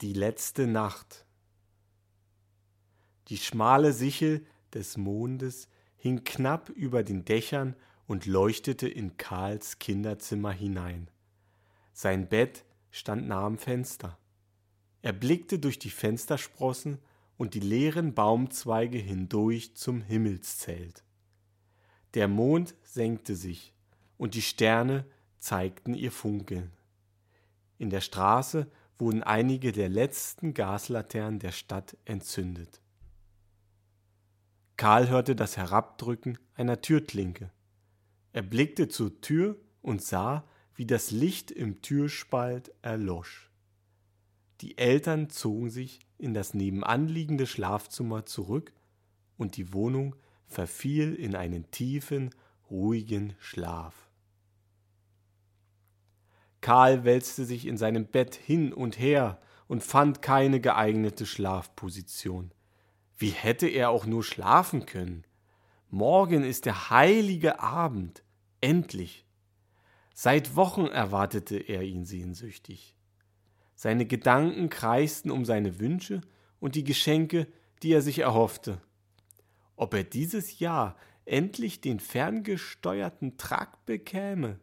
Die letzte Nacht. Die schmale Sichel des Mondes hing knapp über den Dächern und leuchtete in Karls Kinderzimmer hinein. Sein Bett stand nah am Fenster. Er blickte durch die Fenstersprossen und die leeren Baumzweige hindurch zum Himmelszelt. Der Mond senkte sich, und die Sterne zeigten ihr Funkeln. In der Straße wurden einige der letzten Gaslaternen der Stadt entzündet. Karl hörte das Herabdrücken einer Türklinke. Er blickte zur Tür und sah, wie das Licht im Türspalt erlosch. Die Eltern zogen sich in das nebenanliegende Schlafzimmer zurück und die Wohnung verfiel in einen tiefen, ruhigen Schlaf. Karl wälzte sich in seinem Bett hin und her und fand keine geeignete Schlafposition. Wie hätte er auch nur schlafen können? Morgen ist der heilige Abend. Endlich. Seit Wochen erwartete er ihn sehnsüchtig. Seine Gedanken kreisten um seine Wünsche und die Geschenke, die er sich erhoffte. Ob er dieses Jahr endlich den ferngesteuerten Trakt bekäme?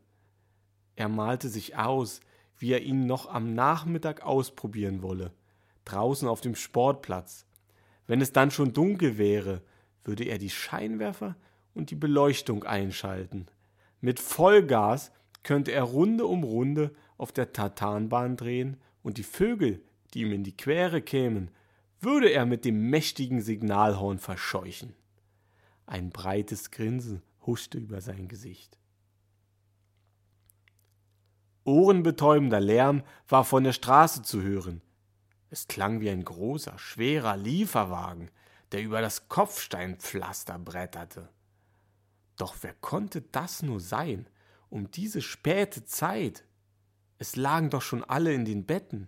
Er malte sich aus, wie er ihn noch am Nachmittag ausprobieren wolle, draußen auf dem Sportplatz. Wenn es dann schon dunkel wäre, würde er die Scheinwerfer und die Beleuchtung einschalten. Mit Vollgas könnte er Runde um Runde auf der Tartanbahn drehen und die Vögel, die ihm in die Quere kämen, würde er mit dem mächtigen Signalhorn verscheuchen. Ein breites Grinsen huschte über sein Gesicht. Ohrenbetäubender Lärm war von der Straße zu hören. Es klang wie ein großer, schwerer Lieferwagen, der über das Kopfsteinpflaster bretterte. Doch wer konnte das nur sein, um diese späte Zeit? Es lagen doch schon alle in den Betten.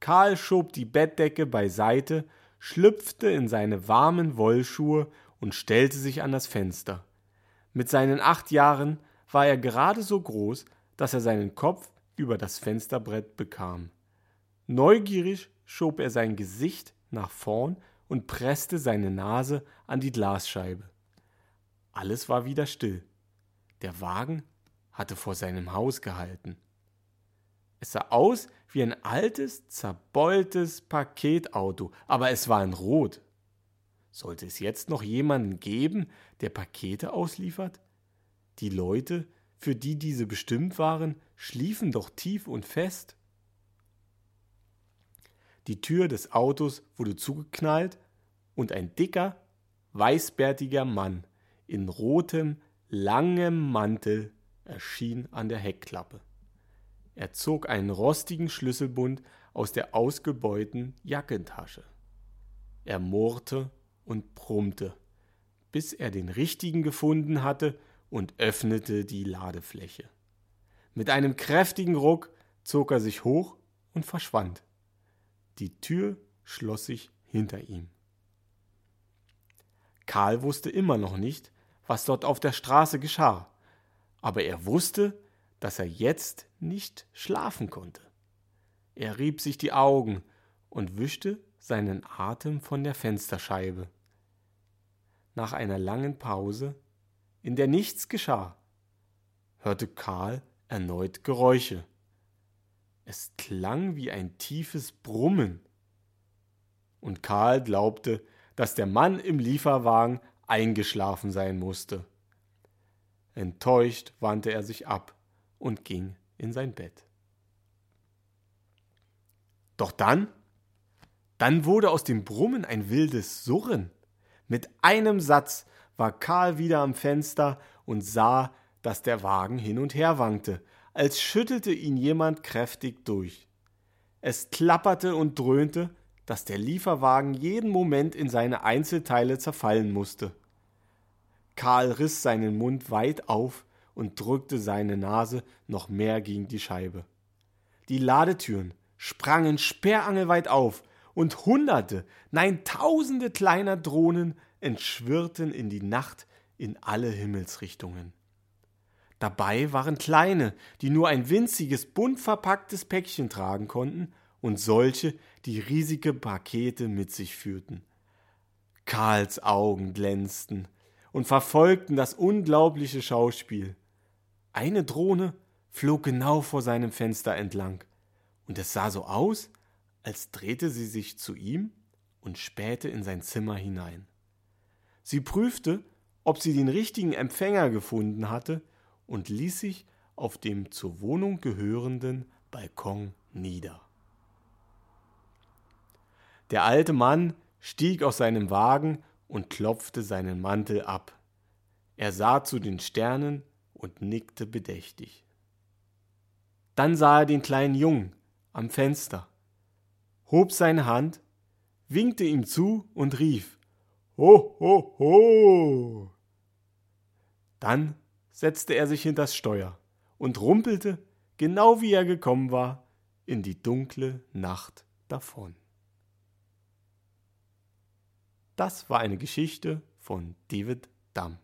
Karl schob die Bettdecke beiseite, schlüpfte in seine warmen Wollschuhe und stellte sich an das Fenster. Mit seinen acht Jahren war er gerade so groß, dass er seinen Kopf über das Fensterbrett bekam. Neugierig schob er sein Gesicht nach vorn und presste seine Nase an die Glasscheibe. Alles war wieder still. Der Wagen hatte vor seinem Haus gehalten. Es sah aus wie ein altes, zerbeultes Paketauto, aber es war in Rot. Sollte es jetzt noch jemanden geben, der Pakete ausliefert? Die Leute, für die diese bestimmt waren, schliefen doch tief und fest. Die Tür des Autos wurde zugeknallt und ein dicker, weißbärtiger Mann in rotem, langem Mantel erschien an der Heckklappe. Er zog einen rostigen Schlüsselbund aus der ausgebeuten Jackentasche. Er murrte und brummte, bis er den richtigen gefunden hatte und öffnete die Ladefläche. Mit einem kräftigen Ruck zog er sich hoch und verschwand. Die Tür schloss sich hinter ihm. Karl wusste immer noch nicht, was dort auf der Straße geschah, aber er wusste, dass er jetzt nicht schlafen konnte. Er rieb sich die Augen und wischte seinen Atem von der Fensterscheibe. Nach einer langen Pause in der nichts geschah, hörte Karl erneut Geräusche. Es klang wie ein tiefes Brummen. Und Karl glaubte, dass der Mann im Lieferwagen eingeschlafen sein musste. Enttäuscht wandte er sich ab und ging in sein Bett. Doch dann, dann wurde aus dem Brummen ein wildes Surren. Mit einem Satz war Karl wieder am Fenster und sah, dass der Wagen hin und her wankte, als schüttelte ihn jemand kräftig durch. Es klapperte und dröhnte, dass der Lieferwagen jeden Moment in seine Einzelteile zerfallen musste. Karl riss seinen Mund weit auf und drückte seine Nase noch mehr gegen die Scheibe. Die Ladetüren sprangen sperrangelweit auf, und Hunderte, nein Tausende kleiner Drohnen entschwirrten in die Nacht in alle Himmelsrichtungen. Dabei waren kleine, die nur ein winziges, bunt verpacktes Päckchen tragen konnten, und solche, die riesige Pakete mit sich führten. Karls Augen glänzten und verfolgten das unglaubliche Schauspiel. Eine Drohne flog genau vor seinem Fenster entlang, und es sah so aus, als drehte sie sich zu ihm und spähte in sein Zimmer hinein. Sie prüfte, ob sie den richtigen Empfänger gefunden hatte und ließ sich auf dem zur Wohnung gehörenden Balkon nieder. Der alte Mann stieg aus seinem Wagen und klopfte seinen Mantel ab. Er sah zu den Sternen und nickte bedächtig. Dann sah er den kleinen Jungen am Fenster, hob seine Hand, winkte ihm zu und rief Ho, ho, ho. Dann setzte er sich hinters Steuer und rumpelte, genau wie er gekommen war, in die dunkle Nacht davon. Das war eine Geschichte von David Damm.